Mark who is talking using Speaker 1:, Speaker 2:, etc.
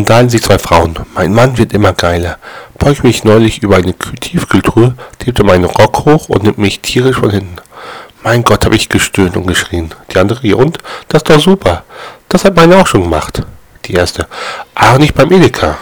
Speaker 1: Und unterhalten sich zwei Frauen. Mein Mann wird immer geiler. Beug mich neulich über eine Tiefkultur, tippte meinen Rock hoch und nimmt mich tierisch von hinten. Mein Gott, habe ich gestöhnt und geschrien. Die andere, ja und? Das ist doch super. Das hat meine auch schon gemacht. Die erste, aber nicht beim Edeka.